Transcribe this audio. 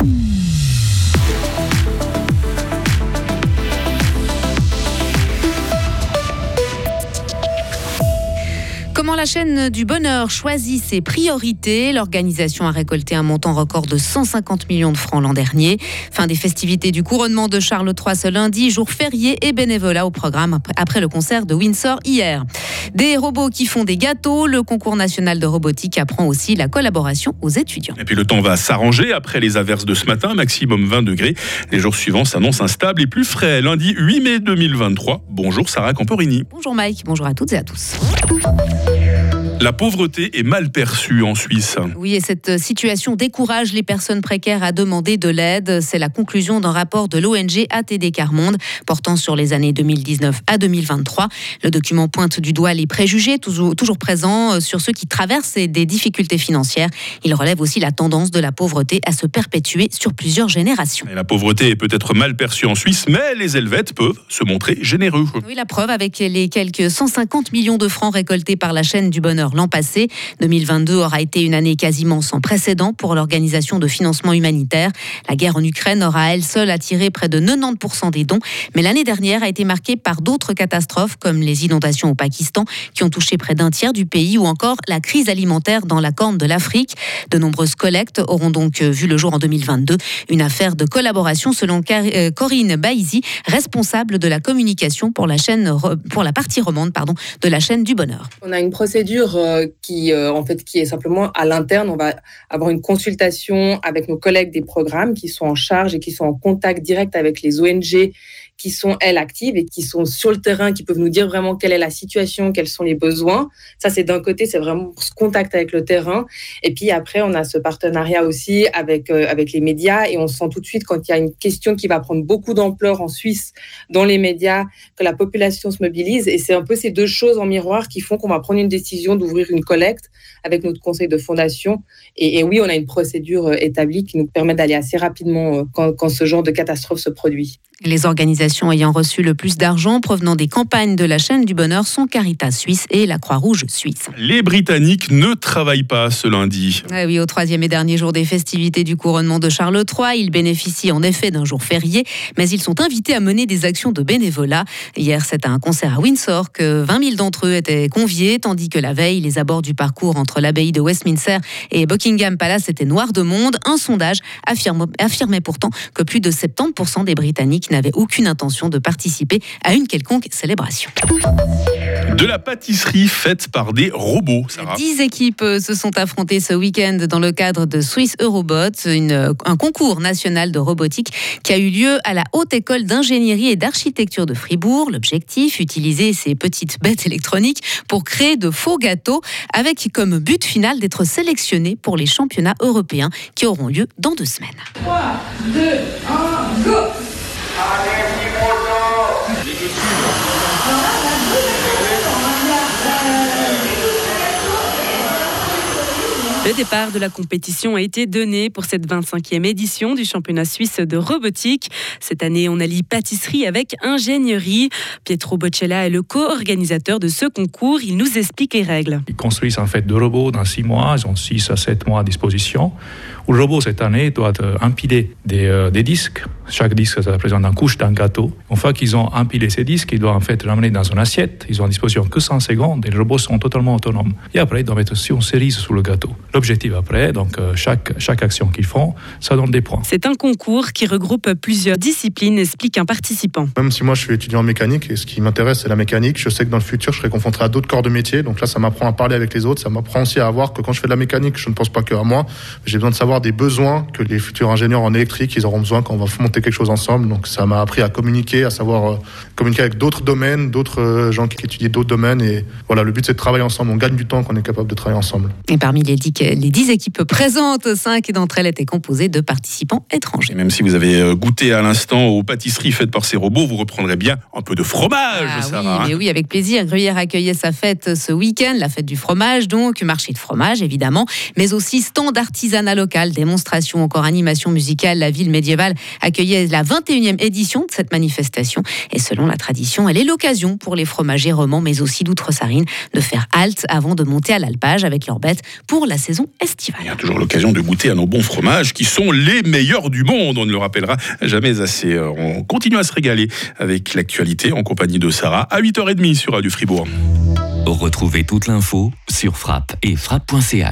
Hum. Comment la chaîne du bonheur choisit ses priorités? L'organisation a récolté un montant record de 150 millions de francs l'an dernier. Fin des festivités du couronnement de Charles III ce lundi, jour férié et bénévolat au programme après le concert de Windsor hier. Des robots qui font des gâteaux, le concours national de robotique apprend aussi la collaboration aux étudiants. Et puis le temps va s'arranger après les averses de ce matin, maximum 20 degrés. Les jours suivants s'annoncent instables et plus frais. Lundi 8 mai 2023. Bonjour Sarah Camporini. Bonjour Mike, bonjour à toutes et à tous. La pauvreté est mal perçue en Suisse. Oui, et cette situation décourage les personnes précaires à demander de l'aide. C'est la conclusion d'un rapport de l'ONG ATD Carmonde portant sur les années 2019 à 2023. Le document pointe du doigt les préjugés toujours, toujours présents euh, sur ceux qui traversent des difficultés financières. Il relève aussi la tendance de la pauvreté à se perpétuer sur plusieurs générations. la pauvreté est peut-être mal perçue en Suisse, mais les Helvètes peuvent se montrer généreux. Oui, la preuve avec les quelques 150 millions de francs récoltés par la chaîne du bonheur l'an passé. 2022 aura été une année quasiment sans précédent pour l'organisation de financement humanitaire. La guerre en Ukraine aura elle seule attiré près de 90% des dons, mais l'année dernière a été marquée par d'autres catastrophes comme les inondations au Pakistan qui ont touché près d'un tiers du pays ou encore la crise alimentaire dans la corne de l'Afrique. De nombreuses collectes auront donc vu le jour en 2022, une affaire de collaboration selon euh, Corinne Baïzi, responsable de la communication pour la partie romande de la chaîne du bonheur. On a une procédure euh, qui, euh, en fait, qui est simplement à l'interne. On va avoir une consultation avec nos collègues des programmes qui sont en charge et qui sont en contact direct avec les ONG qui sont, elles, actives et qui sont sur le terrain, qui peuvent nous dire vraiment quelle est la situation, quels sont les besoins. Ça, c'est d'un côté, c'est vraiment ce contact avec le terrain. Et puis après, on a ce partenariat aussi avec, euh, avec les médias et on sent tout de suite quand il y a une question qui va prendre beaucoup d'ampleur en Suisse dans les médias, que la population se mobilise. Et c'est un peu ces deux choses en miroir qui font qu'on va prendre une décision d'ouvrir une collecte avec notre conseil de fondation. Et, oui, on a une procédure euh, établie qui nous permet d'aller assez rapidement euh, quand, quand ce genre de catastrophe se produit. Les organisations ayant reçu le plus d'argent provenant des campagnes de la chaîne du bonheur sont Caritas Suisse et la Croix-Rouge Suisse. Les Britanniques ne travaillent pas ce lundi. Ah oui, au troisième et dernier jour des festivités du couronnement de Charles III, ils bénéficient en effet d'un jour férié, mais ils sont invités à mener des actions de bénévolat. Hier, c'est à un concert à Windsor que 20 000 d'entre eux étaient conviés, tandis que la veille, les abords du parcours entre l'abbaye de Westminster et Buckingham Palace étaient noirs de monde. Un sondage affirmait pourtant que plus de 70% des Britanniques n'avait aucune intention de participer à une quelconque célébration. De la pâtisserie faite par des robots, Sarah. Dix équipes se sont affrontées ce week-end dans le cadre de Swiss Eurobot, une, un concours national de robotique qui a eu lieu à la Haute École d'ingénierie et d'architecture de Fribourg. L'objectif, utiliser ces petites bêtes électroniques pour créer de faux gâteaux avec comme but final d'être sélectionné pour les championnats européens qui auront lieu dans deux semaines. 3, 2, 1, go Le départ de la compétition a été donné pour cette 25e édition du championnat suisse de robotique. Cette année, on allie pâtisserie avec ingénierie. Pietro Boccella est le co-organisateur de ce concours. Il nous explique les règles. Ils construisent en fait deux robots dans six mois. Ils ont six à sept mois à disposition. Le robot, cette année, doit empiler des, euh, des disques. Chaque disque ça représente une couche d'un gâteau. Une fois qu'ils ont empilé ces disques, ils doivent en fait l'amener dans une assiette. Ils ont à disposition que 100 secondes et les robots sont totalement autonomes. Et après, ils doivent mettre aussi une cerise sous le gâteau. L'objectif après, donc euh, chaque, chaque action qu'ils font, ça donne des points. C'est un concours qui regroupe plusieurs disciplines, explique un participant. Même si moi je suis étudiant en mécanique et ce qui m'intéresse c'est la mécanique, je sais que dans le futur je serai confronté à d'autres corps de métier. Donc là, ça m'apprend à parler avec les autres, ça m'apprend aussi à voir que quand je fais de la mécanique, je ne pense pas que à moi. J'ai besoin de savoir des besoins que les futurs ingénieurs en électrique, ils auront besoin quand on va monter quelque chose ensemble. Donc ça m'a appris à communiquer, à savoir euh, communiquer avec d'autres domaines, d'autres euh, gens qui étudient d'autres domaines. Et voilà, le but c'est de travailler ensemble. On gagne du temps quand on est capable de travailler ensemble. Et parmi les dix, les dix équipes présentes, cinq d'entre elles étaient composées de participants étrangers. Et même si vous avez euh, goûté à l'instant aux pâtisseries faites par ces robots, vous reprendrez bien un peu de fromage, ah, Sarah. Oui, mais oui, avec plaisir. Gruyère accueillait sa fête ce week-end, la fête du fromage, donc marché de fromage évidemment, mais aussi stand artisanat local, démonstration, encore animation musicale. La ville médiévale accueillait la 21e édition de cette manifestation. Et selon la tradition, elle est l'occasion pour les fromagers romans, mais aussi d'outre-Sarine, de faire halte avant de monter à l'alpage avec leurs bêtes pour la saison estivale. Il y a toujours l'occasion de goûter à nos bons fromages qui sont les meilleurs du monde. On ne le rappellera jamais assez. Euh, on continue à se régaler avec l'actualité en compagnie de Sarah à 8h30 sur Radio Fribourg. Retrouvez toute l'info sur frappe et frappe.ch.